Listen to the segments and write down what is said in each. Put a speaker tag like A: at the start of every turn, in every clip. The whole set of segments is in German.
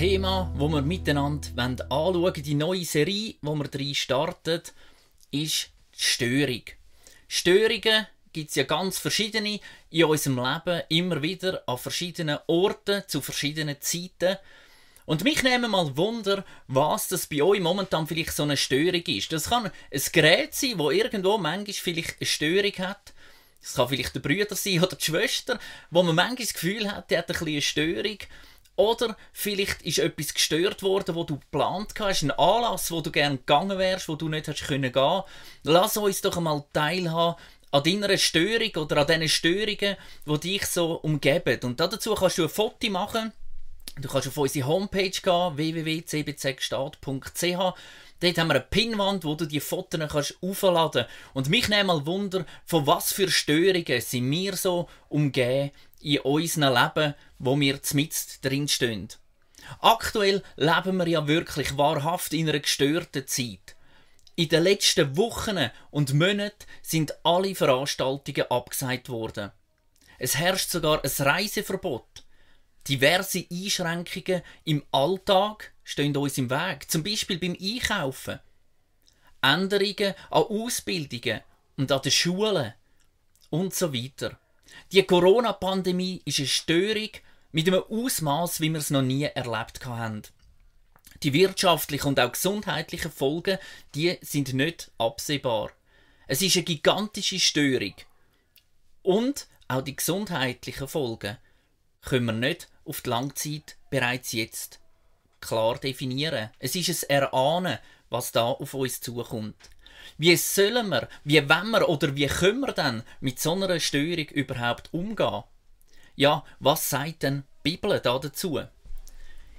A: Thema, wo wir miteinander anschauen wollen, die neue Serie, wo wir drin starten, ist die Störung. Störungen gibt es ja ganz verschiedene in unserem Leben, immer wieder an verschiedenen Orten, zu verschiedenen Zeiten. Und mich nehmen mal Wunder, was das bei euch momentan vielleicht so eine Störung ist. Das kann ein Gerät sein, wo irgendwo manchmal vielleicht eine Störung hat. Es kann vielleicht der Bruder sein oder die Schwester, wo man manchmal das Gefühl hat, der hat ein eine Störung. Oder vielleicht ist etwas gestört worden, wo du geplant hast, ein Anlass, wo du gerne gegangen wärst, wo du nicht hast können gehen. Lass uns doch einmal teilhaben an deiner Störung oder an diesen Störungen, die dich so umgeben. Und dazu kannst du ein Foto machen. Du kannst auf unsere Homepage gehen, www.cbzgstaat.ch. Dort haben wir eine Pinwand, wo du die Fotos kannst aufladen Und mich nimmt mal Wunder, von was für Störungen sind wir so umgeben in unserem Leben, wo wir mitten drin stehen. Aktuell leben wir ja wirklich wahrhaft in einer gestörten Zeit. In den letzten Wochen und Monaten sind alle Veranstaltungen abgesagt worden. Es herrscht sogar ein Reiseverbot. Diverse Einschränkungen im Alltag stehen uns im Weg, zum Beispiel beim Einkaufen. Änderungen an Ausbildungen und an den Schulen und so weiter. Die Corona-Pandemie ist eine Störung mit einem Ausmaß, wie wir es noch nie erlebt haben. Die wirtschaftlichen und auch gesundheitlichen Folgen, die sind nicht absehbar. Es ist eine gigantische Störung. Und auch die gesundheitlichen Folgen können wir nicht auf die Langzeit bereits jetzt klar definieren. Es ist ein Erahnen, was da auf uns zukommt. Wie sollen wir, wie wollen wir oder wie können wir denn mit so einer Störung überhaupt umgehen? Ja, was sagt denn die Bibel da dazu?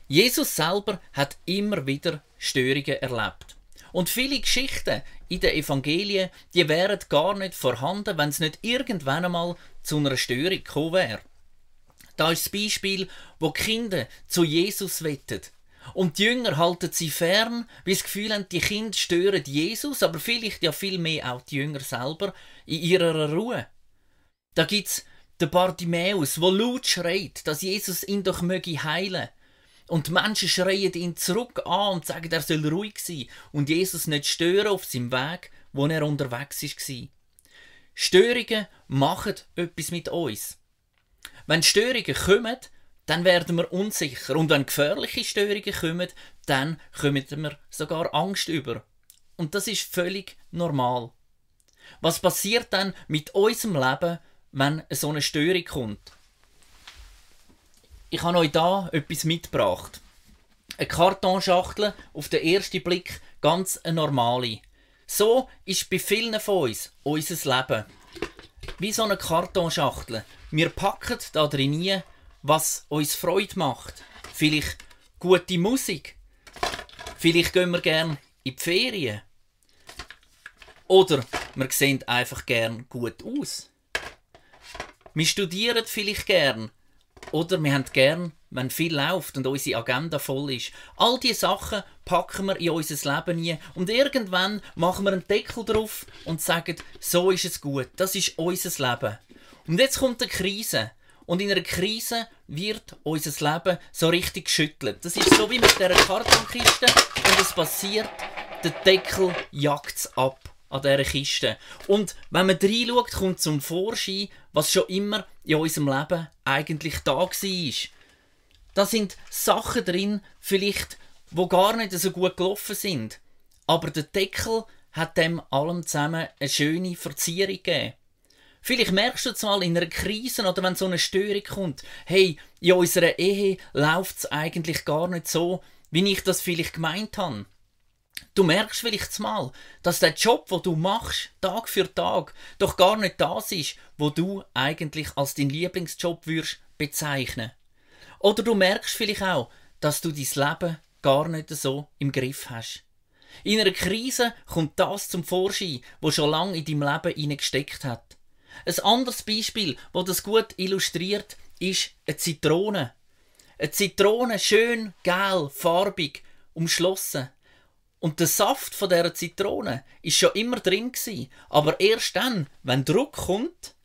A: Jesus selber hat immer wieder Störungen erlebt. Und viele Geschichten in den Evangelien, die wären gar nicht vorhanden, wenn es nicht irgendwann einmal zu einer Störung gekommen wäre. Da ist das Beispiel, wo Kinder zu Jesus wettet. Und die Jünger halten sie fern, weil sie das Gefühl haben, die Kinder stören Jesus, aber vielleicht ja viel mehr auch die Jünger selber in ihrer Ruhe. Da gibt's den Bartimäus, wo laut schreit, dass Jesus ihn doch möge heilen. Und die Menschen schreien ihn zurück an und sagen, er soll ruhig sein und Jesus nicht stören auf seinem Weg, wo er unterwegs war. Störungen machen etwas mit uns. Wenn Störungen kommen, dann werden wir unsicher. Und wenn gefährliche Störungen kommen, dann kommen wir sogar Angst über. Und das ist völlig normal. Was passiert dann mit unserem Leben, wenn so eine Störung kommt? Ich habe euch da etwas mitgebracht. Eine Kartonschachtel, auf den ersten Blick ganz eine normale. So ist bei vielen von uns unser Leben. Wie so eine Kartonschachtel. Wir packen da drin was uns Freude macht. Vielleicht gute Musik. Vielleicht gehen wir gern in die Ferien. Oder wir sehen einfach gern gut aus. Wir studieren vielleicht gern. Oder wir haben gern, wenn viel läuft und unsere Agenda voll ist. All diese Sachen packen wir in unser Leben ein und irgendwann machen wir einen Deckel drauf und sagen, so ist es gut, das ist unser Leben. Und jetzt kommt eine Krise. Und in einer Krise wird unser Leben so richtig geschüttelt. Das ist so wie mit dieser Kartonkiste und es passiert, der Deckel jagt es ab an dieser Kiste. Und wenn man reinschaut, kommt zum Vorschein, was schon immer in unserem Leben eigentlich da war. Da sind Sachen drin, vielleicht, wo gar nicht so gut gelaufen sind. Aber der Deckel hat dem allem zusammen eine schöne Verzierung gegeben. Vielleicht merkst du es mal in einer Krise oder wenn so eine Störung kommt, hey, in unserer Ehe läuft es eigentlich gar nicht so, wie ich das vielleicht gemeint habe. Du merkst vielleicht mal, dass der Job, wo du machst, Tag für Tag, doch gar nicht das ist, wo du eigentlich als dein Lieblingsjob würdest bezeichnen. Oder du merkst vielleicht auch, dass du dein Leben gar nicht so im Griff hast. In einer Krise kommt das zum Vorschein, wo schon lange in deinem Leben gesteckt hat. Ein anderes Beispiel, wo das gut illustriert, ist eine Zitrone. Eine Zitrone, schön, gel, farbig, umschlossen. Und der Saft von der Zitrone ist schon immer drin gewesen. Aber erst dann, wenn Druck kommt,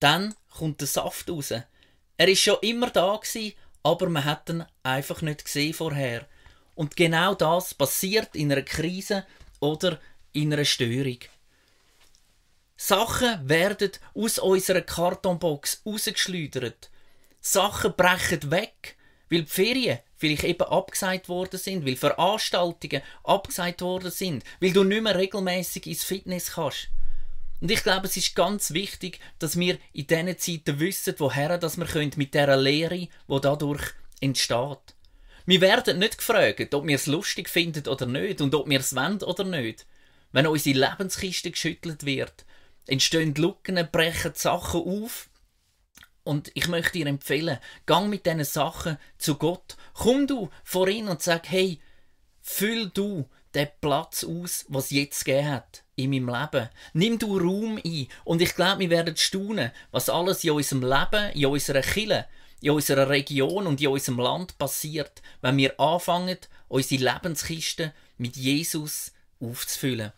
A: dann kommt der Saft raus. Er ist schon immer da gewesen, aber man hat ihn einfach nicht gesehen vorher. Und genau das passiert in einer Krise oder in einer Störung. Sachen werden aus unserer Kartonbox rausgeschleudert. Sachen brechen weg, weil die Ferien vielleicht eben abgesagt worden sind, weil Veranstaltungen abgesagt worden sind, weil du nicht mehr regelmäßig ins Fitness kannst. Und ich glaube, es ist ganz wichtig, dass wir in diesen Zeiten wissen, woher dass wir können mit dieser Lehre, die dadurch entsteht. Wir werden nicht gefragt, ob wir es lustig finden oder nicht und ob wir es wollen oder nicht. Wenn unsere Lebenskiste geschüttelt wird, entstehen Lücken, brechen Sachen auf. Und ich möchte dir empfehlen, gang mit diesen Sachen zu Gott. Komm du vor ihn und sag, hey, füll du den Platz aus, was jetzt gegeben hat in meinem Leben. Nimm du Raum ein. Und ich glaube, wir werden staunen, was alles in unserem Leben, in unserer Kille, in unserer Region und in unserem Land passiert, wenn wir anfangen, unsere Lebenskiste mit Jesus aufzufüllen.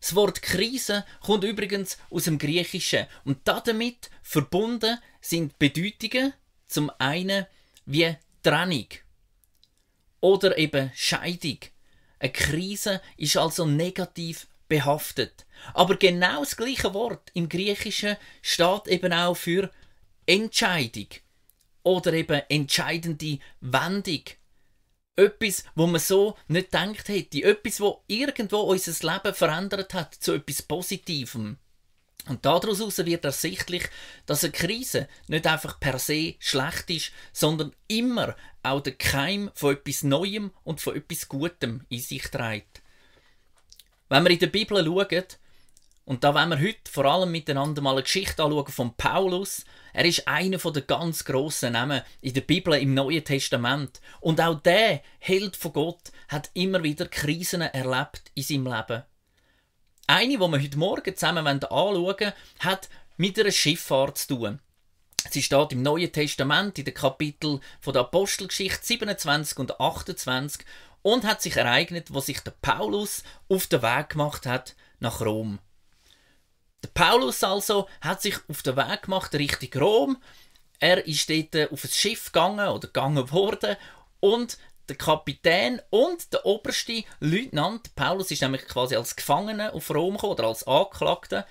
A: Das Wort Krise kommt übrigens aus dem Griechischen und damit verbunden sind Bedeutungen zum einen wie Trennung oder eben Scheidung. Eine Krise ist also negativ behaftet. Aber genau das gleiche Wort im Griechischen steht eben auch für Entscheidung oder eben entscheidende Wendung. Etwas, wo man so nicht gedacht hätte. Etwas, wo irgendwo unser Leben verändert hat zu etwas Positivem. Und daraus wird ersichtlich, dass eine Krise nicht einfach per se schlecht ist, sondern immer auch der Keim von etwas Neuem und von etwas Gutem in sich trägt. Wenn wir in der Bibel schauen, und da wollen wir heute vor allem miteinander mal eine Geschichte anschauen von Paulus. Er ist einer der ganz grossen Namen in der Bibel im Neuen Testament. Und auch der Held von Gott hat immer wieder Krisen erlebt in seinem Leben. Eine, die wir heute Morgen zusammen anschauen wollen, hat mit einer Schifffahrt zu tun. Sie steht im Neuen Testament in den Kapiteln von der Apostelgeschichte 27 und 28 und hat sich ereignet, wo sich der Paulus auf den Weg gemacht hat nach Rom. Der Paulus also hat sich auf den Weg gemacht Richtung Rom. Er ist dort auf ein Schiff gegangen oder gegangen worden und der Kapitän und der oberste Leutnant, Paulus ist nämlich quasi als Gefangener auf Rom gekommen, oder als Angeklagter,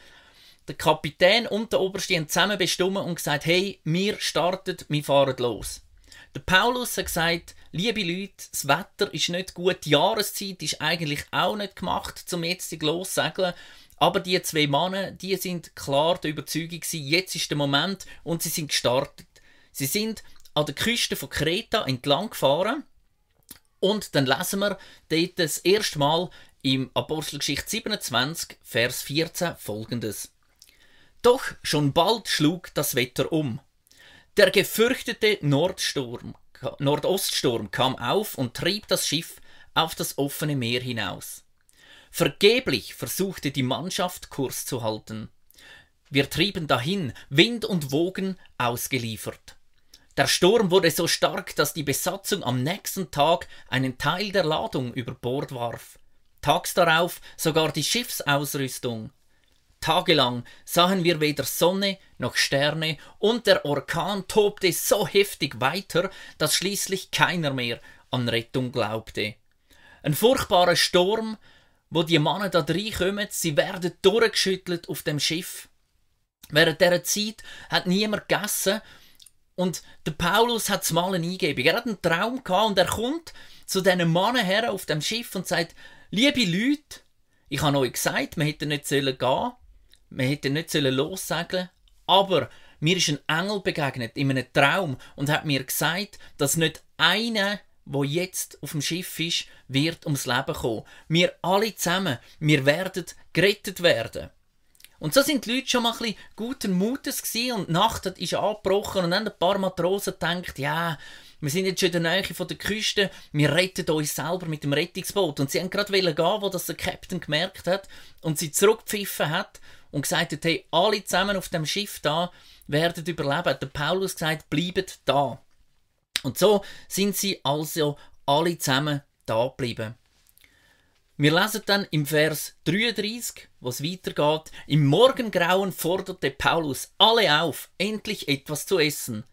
A: der Kapitän und der Oberste haben zusammen bestimmt und gesagt, hey, wir starten, wir fahren los. Der Paulus hat gesagt, liebe Leute, das Wetter ist nicht gut, die Jahreszeit ist eigentlich auch nicht gemacht, zum jetzt lossegeln. Aber die zwei Männer, die sind klar der Überzeugung gewesen, jetzt ist der Moment und sie sind gestartet. Sie sind an der Küste von Kreta entlang gefahren und dann lesen wir dort das erste Mal im Apostelgeschichte 27, Vers 14 folgendes. Doch schon bald schlug das Wetter um. Der gefürchtete Nordsturm, Nordoststurm kam auf und trieb das Schiff auf das offene Meer hinaus. Vergeblich versuchte die Mannschaft Kurs zu halten. Wir trieben dahin, Wind und Wogen ausgeliefert. Der Sturm wurde so stark, dass die Besatzung am nächsten Tag einen Teil der Ladung über Bord warf. Tags darauf sogar die Schiffsausrüstung. Tagelang sahen wir weder Sonne noch Sterne und der Orkan tobte so heftig weiter, dass schließlich keiner mehr an Rettung glaubte. Ein furchtbarer Sturm wo die Männer da reinkommen, sie werden durchgeschüttelt auf dem Schiff. Während dieser Zeit hat niemand gegessen und der Paulus hat mal eine Eingebung. Er hat einen Traum gehabt und er kommt zu diesen Männern her auf dem Schiff und sagt, liebe Leute, ich habe euch gesagt, wir hätten nicht gehen sollen wir hätten nicht lossegeln aber mir ist ein Engel begegnet in einem Traum und hat mir gesagt, dass nicht einer wo jetzt auf dem Schiff ist, wird ums Leben kommen. Wir alle zusammen, wir werden gerettet werden. Und so sind die Leute schon mal ein bisschen guten Mutes gewesen und die Nacht ist angebrochen und dann ein paar Matrosen gedacht, ja, wir sind jetzt schon in der Nähe von der Küste, wir retten uns selber mit dem Rettungsboot. Und sie haben gerade gehen, wo das der Captain gemerkt hat und sie zurückgepfiffen hat und gesagt hat, hey, alle zusammen auf dem Schiff da werden überleben. Der Paulus gesagt, bleibt da. Und so sind sie also alle zusammen da geblieben. Wir lesen dann im Vers 33, was weitergeht. Im Morgengrauen forderte Paulus alle auf, endlich etwas zu essen.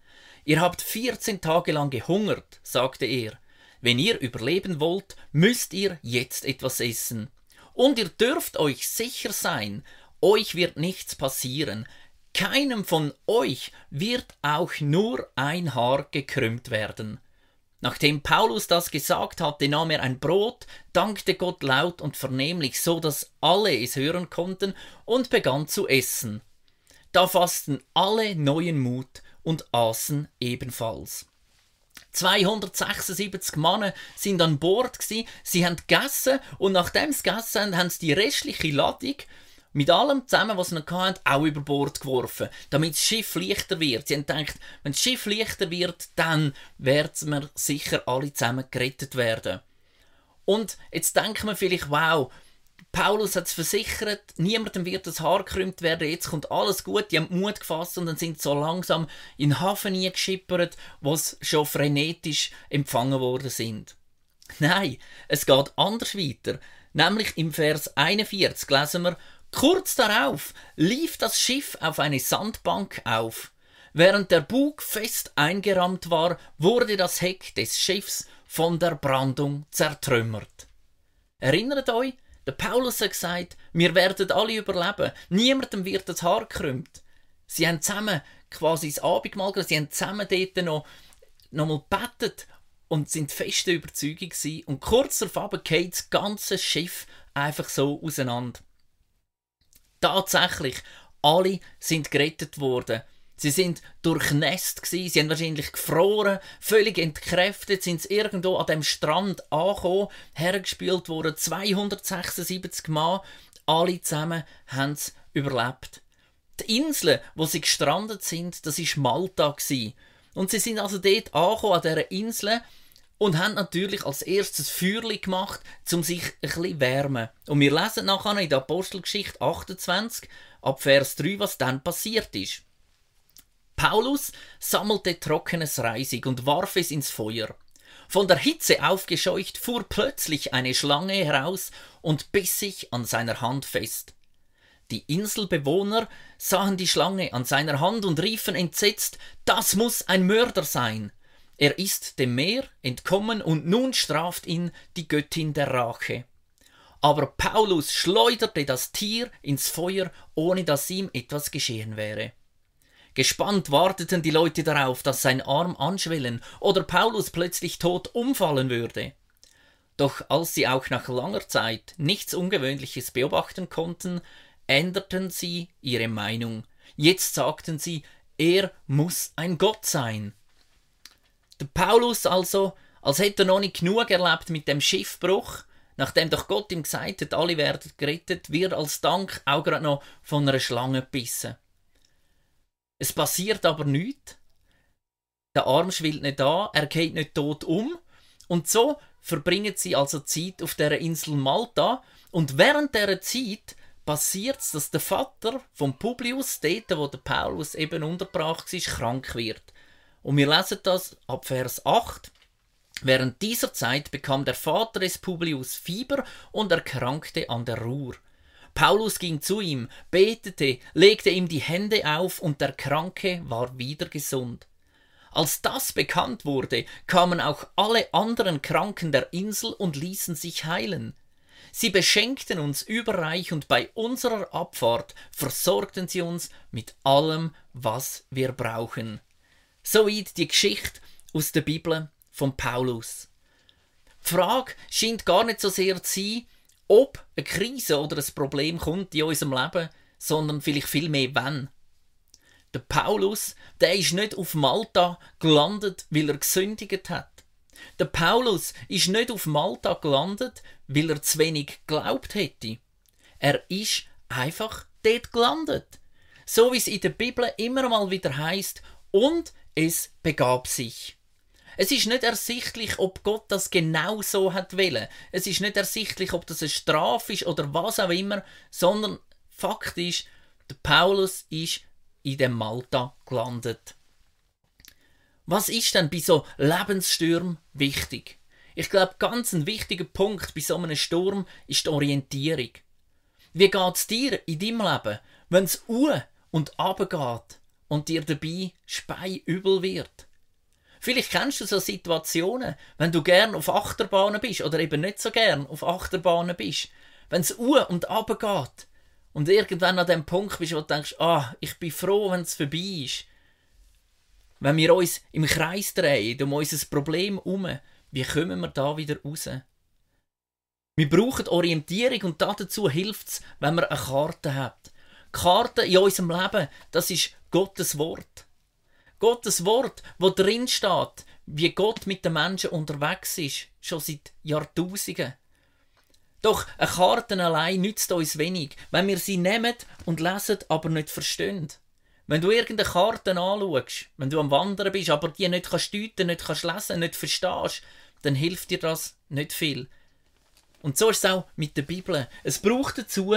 A: Ihr habt 14 Tage lang gehungert, sagte er. Wenn ihr überleben wollt, müsst ihr jetzt etwas essen. Und ihr dürft euch sicher sein, euch wird nichts passieren. Keinem von euch wird auch nur ein Haar gekrümmt werden. Nachdem Paulus das gesagt hatte, nahm er ein Brot, dankte Gott laut und vernehmlich, so dass alle es hören konnten, und begann zu essen. Da fassten alle neuen Mut und aßen ebenfalls. 276 Männer sind an Bord gsi, sie haben gegessen und nachdem sie gegessen haben, haben sie die restliche Ladung mit allem zusammen, was sie noch hatten, auch über Bord geworfen, damit das Schiff leichter wird. Sie haben gedacht, wenn das Schiff leichter wird, dann werden wir sicher alle zusammen gerettet werden. Und jetzt denken wir vielleicht, wow, Paulus hat es versichert, niemandem wird das Haar gekrümmt werden, jetzt kommt alles gut, die haben Mut gefasst und dann sind so langsam in den Hafen geschippert, wo sie schon frenetisch empfangen worden sind. Nein, es geht anders weiter. Nämlich im Vers 41 lesen wir, kurz darauf lief das Schiff auf eine Sandbank auf. Während der Bug fest eingerammt war, wurde das Heck des Schiffs von der Brandung zertrümmert. Erinnert euch, der Paulus hat gesagt, wir werden alle überleben. Niemandem wird das Haar gekrümmt. Sie haben zusammen quasi das Abendmahl gemacht, sie haben zusammen dort noch, noch mal gebetet und sind feste Überzeugung gewesen. Und kurz darauf geht das ganze Schiff einfach so auseinander. Tatsächlich, alle sind gerettet worden. Sie sind durchnässt sie haben wahrscheinlich gefroren, völlig entkräftet, sind sie irgendwo an dem Strand angekommen, hergespielt worden, 276 Mal, alle zusammen haben es überlebt. Die Insel, wo sie gestrandet sind, das ist Malta gsi. Und sie sind also dort angekommen, an dieser Insel, und haben natürlich als erstes Feuerli gemacht, um sich ein bisschen wärmen. Und wir lesen nachher in der Apostelgeschichte 28 ab Vers 3, was dann passiert ist. Paulus sammelte trockenes Reisig und warf es ins Feuer. Von der Hitze aufgescheucht fuhr plötzlich eine Schlange heraus und biss sich an seiner Hand fest. Die Inselbewohner sahen die Schlange an seiner Hand und riefen entsetzt, das muss ein Mörder sein. Er ist dem Meer entkommen und nun straft ihn die Göttin der Rache. Aber Paulus schleuderte das Tier ins Feuer, ohne dass ihm etwas geschehen wäre. Gespannt warteten die Leute darauf, dass sein Arm anschwellen oder Paulus plötzlich tot umfallen würde. Doch als sie auch nach langer Zeit nichts Ungewöhnliches beobachten konnten, änderten sie ihre Meinung. Jetzt sagten sie, er muss ein Gott sein. Der Paulus also, als hätte er noch nicht genug erlebt mit dem Schiffbruch, nachdem doch Gott ihm gesagt hat, alle werden gerettet, wird als Dank auch gerade noch von einer Schlange gebissen. Es passiert aber nichts. Der Arm schwillt nicht an, er geht nicht tot um. Und so verbringen sie also Zeit auf der Insel Malta. Und während der Zeit passiert es, dass der Vater vom Publius, dort wo der Paulus eben untergebracht ist, krank wird. Und wir lesen das ab Vers 8. Während dieser Zeit bekam der Vater des Publius Fieber und erkrankte an der Ruhr. Paulus ging zu ihm, betete, legte ihm die Hände auf und der Kranke war wieder gesund. Als das bekannt wurde, kamen auch alle anderen Kranken der Insel und ließen sich heilen. Sie beschenkten uns überreich und bei unserer Abfahrt versorgten sie uns mit allem, was wir brauchen. Soweit die Geschichte aus der Bibel von Paulus. Die Frage scheint gar nicht so sehr zu sein, ob eine Krise oder ein Problem kommt in unserem Leben, sondern vielleicht viel mehr wann. Der Paulus, der ist nicht auf Malta gelandet, weil er gesündigt hat. Der Paulus ist nicht auf Malta gelandet, weil er zu wenig geglaubt hätte. Er ist einfach dort gelandet. So wie es in der Bibel immer mal wieder heißt, und es begab sich. Es ist nicht ersichtlich, ob Gott das genau so hat wollen. Es ist nicht ersichtlich, ob das eine Strafe ist oder was auch immer, sondern Fakt ist, der Paulus ist in dem Malta gelandet. Was ist denn bei so Lebensstürmen wichtig? Ich glaube, ganz ein wichtiger Punkt bei so einem Sturm ist die Orientierung. Wie geht es dir in deinem Leben, wenn es u und geht und dir dabei spei übel wird? Vielleicht kennst du so Situationen, wenn du gern auf Achterbahnen bist oder eben nicht so gern auf Achterbahnen bist. Wenn es u und ab geht und irgendwann an dem Punkt bist, wo du denkst, ah, ich bin froh, wenn es vorbei ist. Wenn wir uns im Kreis drehen, um unser Problem herum, wie kommen wir da wieder raus? Wir brauchen Orientierung und dazu hilft es, wenn man eine Karte hat. Karte in unserem Leben, das ist Gottes Wort. Gottes Wort, wo drin steht, wie Gott mit den Menschen unterwegs ist, schon seit Jahrtausenden. Doch eine Karte allein nützt uns wenig, wenn wir sie nehmen und lesen, aber nicht verstehen. Wenn du irgendeine Karte anschaust, wenn du am Wandern bist, aber die nicht kannst deuten, nicht kannst lesen, nicht verstehst, dann hilft dir das nicht viel. Und so ist es auch mit der Bibel. Es braucht dazu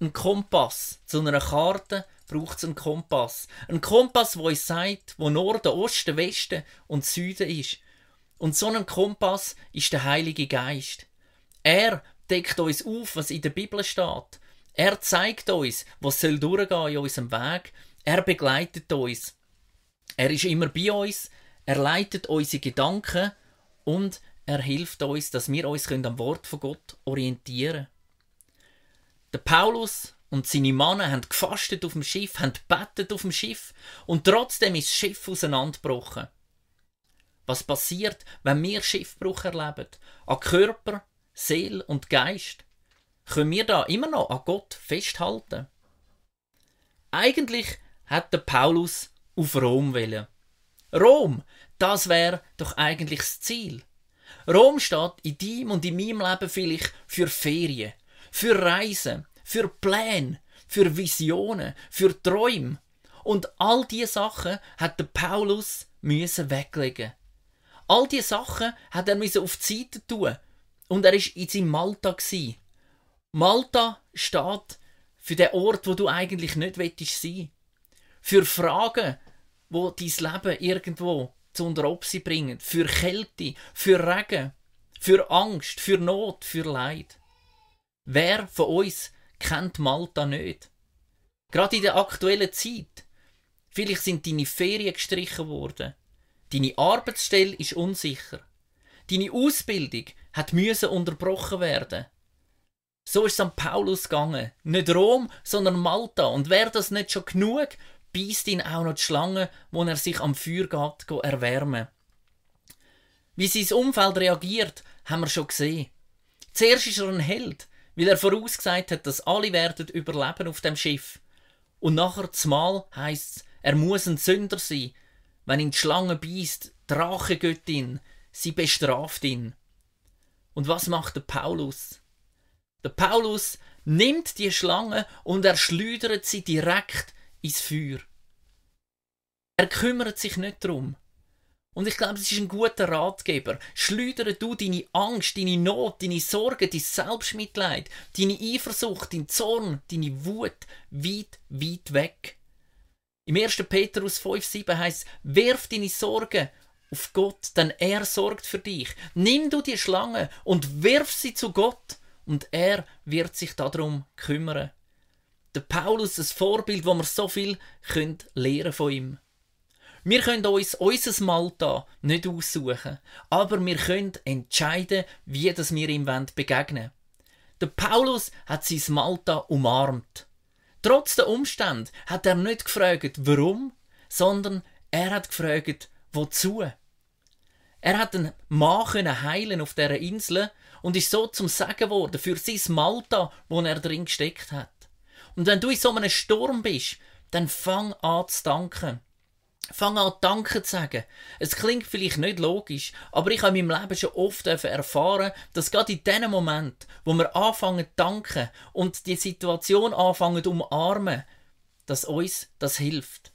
A: einen Kompass. Zu einer Karte braucht es einen Kompass. Ein Kompass, wo uns sagt, wo Norden, Osten, Westen und Süden ist. Und so ein Kompass ist der Heilige Geist. Er deckt uns auf, was in der Bibel steht. Er zeigt uns, was soll durchgehen in unserem Weg er begleitet uns. Er ist immer bei uns, er leitet unsere Gedanken und er hilft uns, dass wir uns am Wort von Gott orientieren können. Der Paulus und seine Männer haben gefastet auf dem Schiff, haben bettet auf dem Schiff und trotzdem ist das Schiff auseinandergebrochen. Was passiert, wenn wir Schiffbruch erleben? An Körper, Seele und Geist? Können wir da immer noch an Gott festhalten? Eigentlich hat der Paulus auf Rom wählen. Rom, das wäre doch eigentlich das Ziel. Rom steht in deinem und in meinem Leben vielleicht für Ferien, für Reisen, für Pläne, für Visionen, für Träume. Und all diese Sachen hat der Paulus müssen weglegen. All diese Sachen hat er müssen auf die Seite tun. Und er ist in seinem Malta gsi. Malta steht für den Ort, wo du eigentlich nicht sein für Fragen, wo dein Leben irgendwo zu Unteropsi bringen, für Kälte, für Regen, für Angst, für Not, für Leid. Wer von uns kennt Malta nicht? Gerade in der aktuellen Zeit. Vielleicht sind deine Ferien gestrichen worden. Deine Arbeitsstelle ist unsicher. Deine Ausbildung hat müssen unterbrochen werden. So ist es an Paulus gegangen. Nicht Rom, sondern Malta. Und wäre das nicht schon genug, beißt ihn auch noch die Schlange, wo er sich am Feuer geht, erwärmen. Wie sein Umfeld reagiert, haben wir schon gesehen. Zuerst ist er ein Held, weil er vorausgesagt hat, dass alle werden überleben auf dem Schiff. Und nachher zumal heisst es, er muss ein Sünder sein. Wenn ihn die Schlange beißt, Drachegöttin, sie bestraft ihn. Und was macht der Paulus? Der Paulus nimmt die Schlange und er schleudert sie direkt ins Feuer. Er kümmert sich nicht darum. Und ich glaube, es ist ein guter Ratgeber. Schleudere du deine Angst, deine Not, deine Sorge, dein Selbstmitleid, deine Eifersucht, dein Zorn, deine Wut weit, weit weg. Im 1. Petrus 5,7 heißt werf deine Sorgen auf Gott, denn er sorgt für dich. Nimm du die Schlange und wirf sie zu Gott und er wird sich darum kümmern der Paulus ein Vorbild, wo wir so viel können lernen von ihm. Wir können uns unser Malta nicht aussuchen, aber wir können entscheiden, wie das wir ihm begegnen wollen. Der Paulus hat sein Malta umarmt. Trotz der Umstände hat er nicht gefragt, warum, sondern er hat gefragt, wozu. Er hat einen Mann heilen auf dieser Insel und ist so zum Sagen worden für sein Malta, wo er drin gesteckt hat. Und wenn du in so einem Sturm bist, dann fang an zu danken. Fang an, Danke zu sagen. Es klingt vielleicht nicht logisch, aber ich habe in meinem Leben schon oft erfahren, dass gerade in dem Moment, wo wir anfangen zu danken und die Situation anfangen zu umarmen, dass uns das hilft.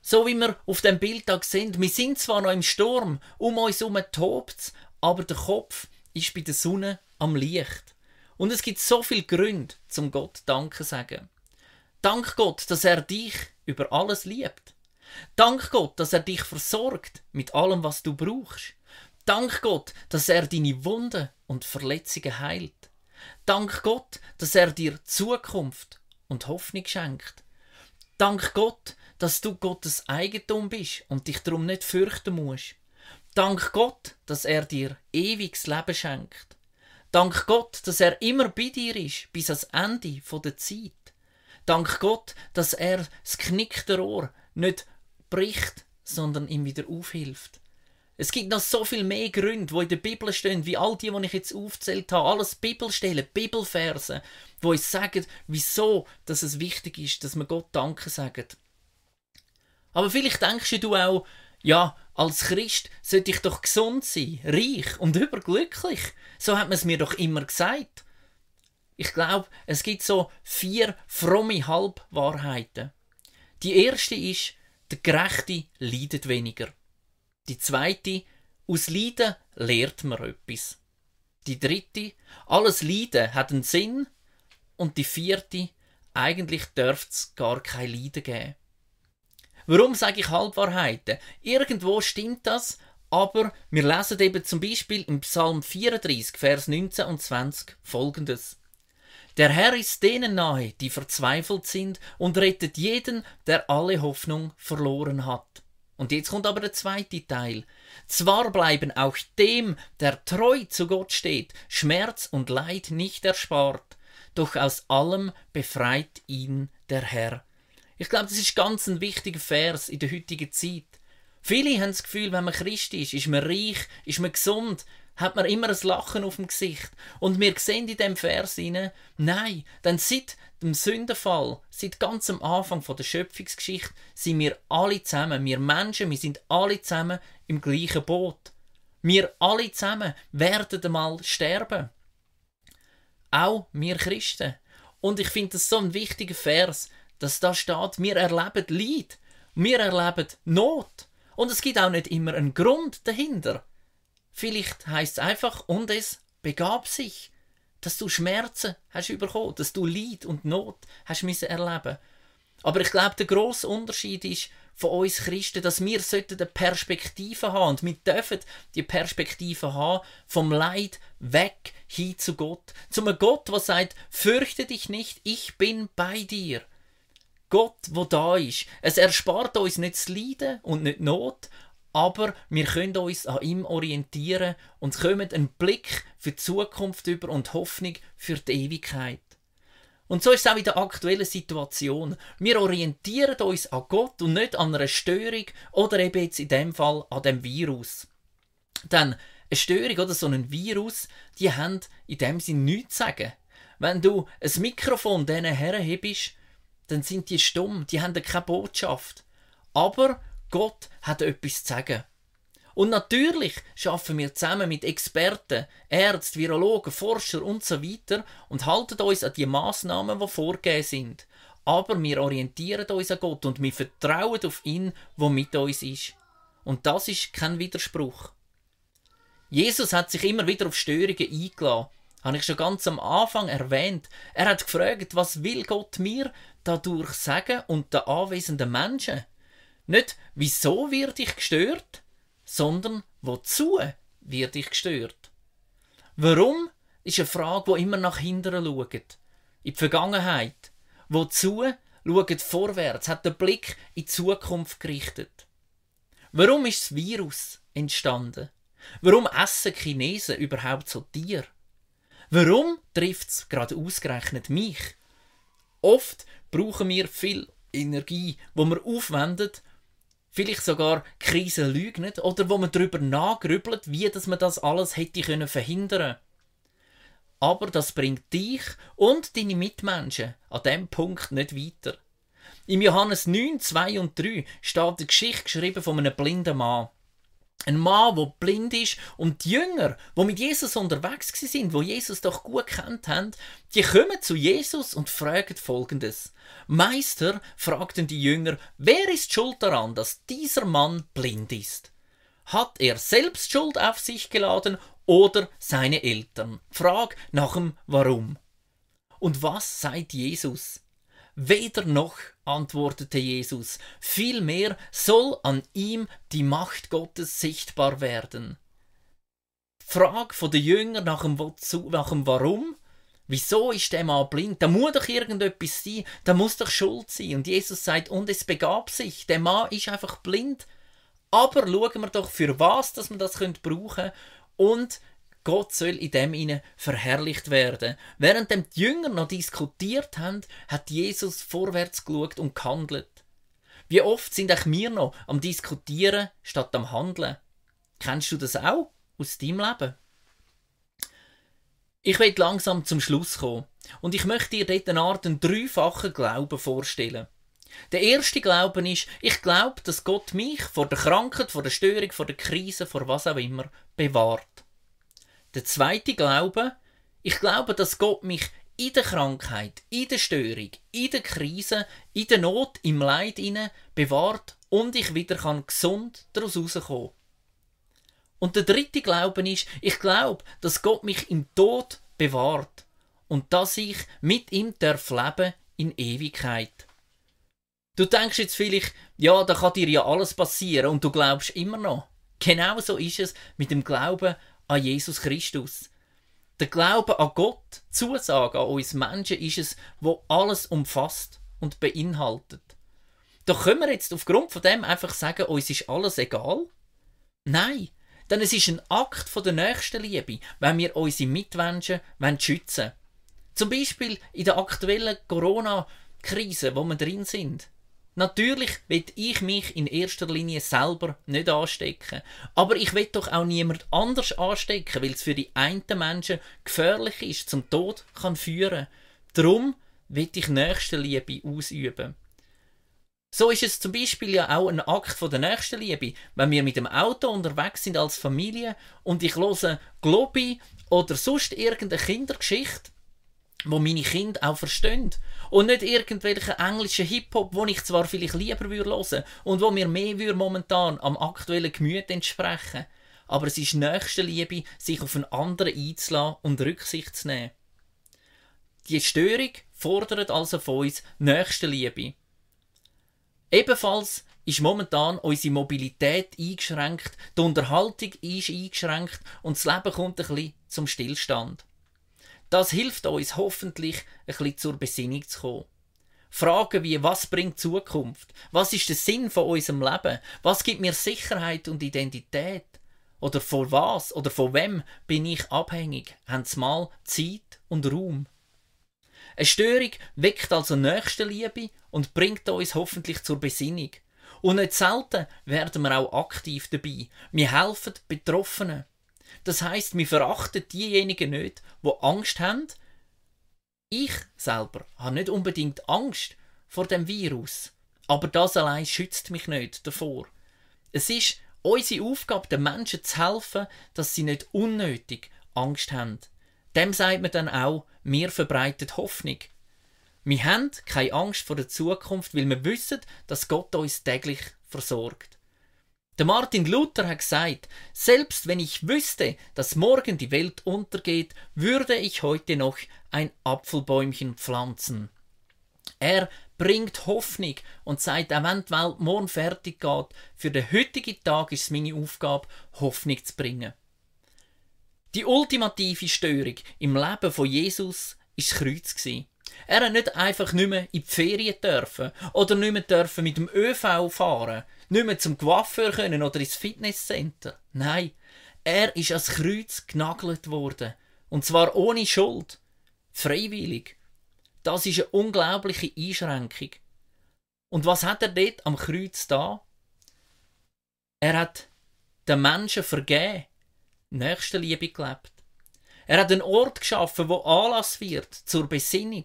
A: So wie wir auf dem Bildtag sind, wir sind zwar noch im Sturm, um uns herum tobt aber der Kopf ist bei der Sonne am Licht. Und es gibt so viele Gründe, zum Gott Danke sagen. Dank Gott, dass er dich über alles liebt. Dank Gott, dass er dich versorgt mit allem, was du brauchst. Dank Gott, dass er deine Wunden und Verletzungen heilt. Dank Gott, dass er dir Zukunft und Hoffnung schenkt. Dank Gott, dass du Gottes Eigentum bist und dich darum nicht fürchten musst. Dank Gott, dass er dir ewiges Leben schenkt. Dank Gott, dass er immer bei dir ist, bis ans Ende der Zeit. Dank Gott, dass er das knickte Rohr nicht bricht, sondern ihm wieder aufhilft. Es gibt noch so viel mehr Gründe, wo in der Bibel stehen, wie all die, die ich jetzt aufzählt habe. Alles Bibelstellen, Bibelverse, wo uns sagen, wieso dass es wichtig ist, dass wir Gott Danke sagen. Aber vielleicht denkst du auch, ja, als Christ sollte ich doch gesund sein, reich und überglücklich. So hat man es mir doch immer gesagt. Ich glaube, es gibt so vier fromme Halbwahrheiten. Die erste ist, der Gerechte leidet weniger. Die zweite, aus Leiden lehrt man etwas. Die dritte, alles Leiden hat einen Sinn. Und die vierte, eigentlich dürfte es gar kein Leiden geben. Warum sage ich Halbwahrheiten? Irgendwo stimmt das, aber wir lesen eben zum Beispiel im Psalm 34, Vers 19 und 20 folgendes. Der Herr ist denen nahe, die verzweifelt sind, und rettet jeden, der alle Hoffnung verloren hat. Und jetzt kommt aber der zweite Teil. Zwar bleiben auch dem, der treu zu Gott steht, Schmerz und Leid nicht erspart, doch aus allem befreit ihn der Herr. Ich glaube, das ist ganz ein wichtiger Vers in der heutigen Zeit. Viele haben das Gefühl, wenn man Christ ist, ist man reich, ist man gesund, hat man immer ein Lachen auf dem Gesicht. Und wir sehen in dem Vers hinein, nein, denn seit dem Sündenfall, seit ganz am Anfang von der Schöpfungsgeschichte, sind wir alle zusammen, wir Menschen, wir sind alle zusammen im gleichen Boot. Wir alle zusammen werden einmal sterben. Auch wir Christen. Und ich finde das so ein wichtiger Vers, dass da steht, wir erleben Leid, wir erleben Not. Und es gibt auch nicht immer einen Grund dahinter. Vielleicht heißt es einfach, und es begab sich, dass du Schmerzen hast bekommen, dass du Leid und Not hast müssen erleben. Aber ich glaube, der grosse Unterschied ist von uns Christen, dass wir eine Perspektive haben und wir dürfen die Perspektive haben vom Leid weg hin zu Gott, zum Gott, der sagt: Fürchte dich nicht, ich bin bei dir. Gott, wo da ist. Es erspart uns nicht das Leiden und nicht Not, aber wir können uns an ihm orientieren und kommen einen Blick für die Zukunft über und Hoffnung für die Ewigkeit. Und so ist es auch in der aktuellen Situation. Wir orientieren uns an Gott und nicht an einer Störung oder eben jetzt in dem Fall an dem Virus. Denn eine Störung oder so ein Virus, die haben in dem Sinne nichts zu sagen. Wenn du ein Mikrofon denen herhebst, dann sind die stumm, die haben keine Botschaft. Aber Gott hat etwas zu sagen. Und natürlich schaffen wir zusammen mit Experten, Ärzten, Virologen, Forscher und so weiter und halten uns an die Maßnahmen, die vorgegeben sind. Aber wir orientieren uns an Gott und wir vertrauen auf ihn, der mit uns ist. Und das ist kein Widerspruch. Jesus hat sich immer wieder auf Störungen eingeladen. Habe ich schon ganz am Anfang erwähnt. Er hat gefragt, was will Gott mir dadurch sagen und den anwesenden Menschen? Nicht, wieso wird ich gestört, sondern wozu wird ich gestört? Warum ist eine Frage, die immer nach hinten schaut. In die Vergangenheit. Wozu schaut vorwärts, hat den Blick in die Zukunft gerichtet. Warum ist das Virus entstanden? Warum essen Chinesen überhaupt so Tier? Warum trifft es gerade ausgerechnet mich? Oft brauchen wir viel Energie, wo wir aufwenden, vielleicht sogar Krisen leugnen oder wo man darüber nachgrübelt, wie dass man das alles hätte können verhindern Aber das bringt dich und deine Mitmenschen an dem Punkt nicht weiter. Im Johannes 9, 2 und 3 steht eine Geschichte geschrieben von einem blinden Mann. Ein Mann, der blind ist und die Jünger, die mit Jesus unterwegs sind, wo Jesus doch gut kennt haben, die kommen zu Jesus und fragen folgendes. Meister, fragten die Jünger, wer ist schuld daran, dass dieser Mann blind ist? Hat er selbst Schuld auf sich geladen oder seine Eltern? Frag nach dem Warum. Und was sagt Jesus? Weder noch, antwortete Jesus, vielmehr soll an ihm die Macht Gottes sichtbar werden. Frag von den Jüngern nach dem, Wozu, nach dem Warum Wieso ist der Mann blind? Da muss doch irgendetwas sein, da muss doch Schuld sein. Und Jesus sagt, und es begab sich, der Mann ist einfach blind. Aber schauen wir doch, für was dass wir das brauchen können. Und Gott soll in dem ihnen verherrlicht werden. Während die Jünger noch diskutiert haben, hat Jesus vorwärts geschaut und gehandelt. Wie oft sind auch wir noch am Diskutieren statt am Handeln? Kennst du das auch aus deinem Leben? Ich will langsam zum Schluss kommen und ich möchte dir dort eine Art einen dreifachen Glauben vorstellen. Der erste Glauben ist, ich glaube, dass Gott mich vor der Krankheit, vor der Störung, vor der Krise, vor was auch immer bewahrt. Der zweite Glaube, ich glaube, dass Gott mich in der Krankheit, in der Störung, in der Krise, in der Not, im Leid inne bewahrt und ich wieder kann gesund daraus rauskommen. Und der dritte Glaube ist, ich glaube, dass Gott mich im Tod bewahrt und dass ich mit ihm darf leben in Ewigkeit. Du denkst jetzt vielleicht, ja, da kann dir ja alles passieren und du glaubst immer noch. Genau so ist es mit dem Glauben an Jesus Christus. Der Glaube an Gott, Zusage an uns Menschen ist es, wo alles umfasst und beinhaltet. Doch können wir jetzt aufgrund von dem einfach sagen, uns ist alles egal? Nein, denn es ist ein Akt von der Nächstenliebe, wenn wir unsere Mitmenschen schützen wollen. Zum Beispiel in der aktuellen Corona-Krise, wo wir drin sind. Natürlich will ich mich in erster Linie selber nicht anstecken. Aber ich will doch auch niemand anders anstecken, weil es für die einen Menschen gefährlich ist, zum Tod kann führen. Darum will ich Nächstenliebe ausüben. So ist es zum Beispiel ja auch ein Akt von der Nächstenliebe, wenn wir mit dem Auto unterwegs sind als Familie und ich höre Globi oder sonst irgendeine Kindergeschichte, wo meine Kinder auch verstehen. Und nicht irgendwelche englischen Hip-Hop, wo ich zwar vielleicht lieber hören würde und wo mir mehr würde momentan am aktuellen Gemüt entsprechen. Aber es ist Nächstenliebe, sich auf einen anderen einzulassen und Rücksicht zu nehmen. Die Störung fordert also von uns Nächstenliebe. Ebenfalls ist momentan unsere Mobilität eingeschränkt, die Unterhaltung ist eingeschränkt und das Leben kommt ein bisschen zum Stillstand. Das hilft uns hoffentlich, ein bisschen zur Besinnung zu kommen. Fragen wie, was bringt Zukunft? Was ist der Sinn von unserem Leben? Was gibt mir Sicherheit und Identität? Oder von was oder von wem bin ich abhängig? Haben sie mal Zeit und Raum? Eine Störung weckt also Nächstenliebe und bringt uns hoffentlich zur Besinnung. Und nicht selten werden wir auch aktiv dabei. Wir helfen Betroffenen. Das heißt, wir verachten diejenigen nicht, wo Angst haben. Ich selber habe nicht unbedingt Angst vor dem Virus, aber das allein schützt mich nicht davor. Es ist unsere Aufgabe, den Menschen zu helfen, dass sie nicht unnötig Angst haben. Dem sagt man dann auch, mir verbreitet Hoffnung. Wir haben keine Angst vor der Zukunft, weil wir wissen, dass Gott uns täglich versorgt. Der Martin Luther hat gesagt, selbst wenn ich wüsste, dass morgen die Welt untergeht, würde ich heute noch ein Apfelbäumchen pflanzen. Er bringt Hoffnung und sagt, auch wenn die Welt morgen fertig geht, für den heutigen Tag ist es meine Aufgabe, Hoffnung zu bringen. Die ultimative Störung im Leben von Jesus ist das Kreuz. Er hat nicht einfach nicht mehr in die Ferien dürfen oder nicht mehr dürfen mit dem ÖV fahren, nicht mehr zum Coiffeur können oder ins Fitnesscenter. Nein, er ist ans Kreuz genagelt worden. Und zwar ohne Schuld. Freiwillig. Das ist eine unglaubliche Einschränkung. Und was hat er dort am Kreuz da? Er hat den Menschen vergeben Nächstenliebe gelebt. Er hat einen Ort geschaffen, wo Anlass wird zur Besinnung.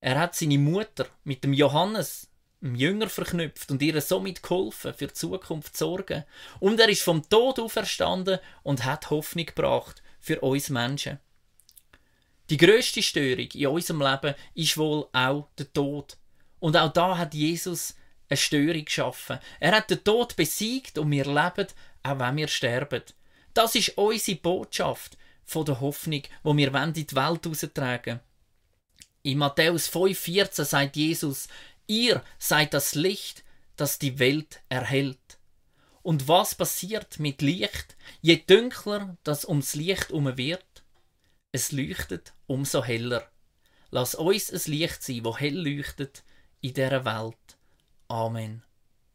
A: Er hat seine Mutter mit dem Johannes, dem Jünger, verknüpft und ihr somit geholfen, für die Zukunft zu sorgen. Und er ist vom Tod auferstanden und hat Hoffnung gebracht für uns Menschen. Die größte Störung in unserem Leben ist wohl auch der Tod. Und auch da hat Jesus eine Störung geschaffen. Er hat den Tod besiegt und wir leben auch wenn wir sterben. Das ist unsere Botschaft von der Hoffnung, wo wir in die Welt austragen. In Matthäus 5,14 sagt Jesus, ihr seid das Licht, das die Welt erhält. Und was passiert mit Licht? Je dunkler das ums Licht herum wird, es leuchtet umso heller. Lass uns ein Licht sein, wo hell leuchtet in dieser Welt. Amen.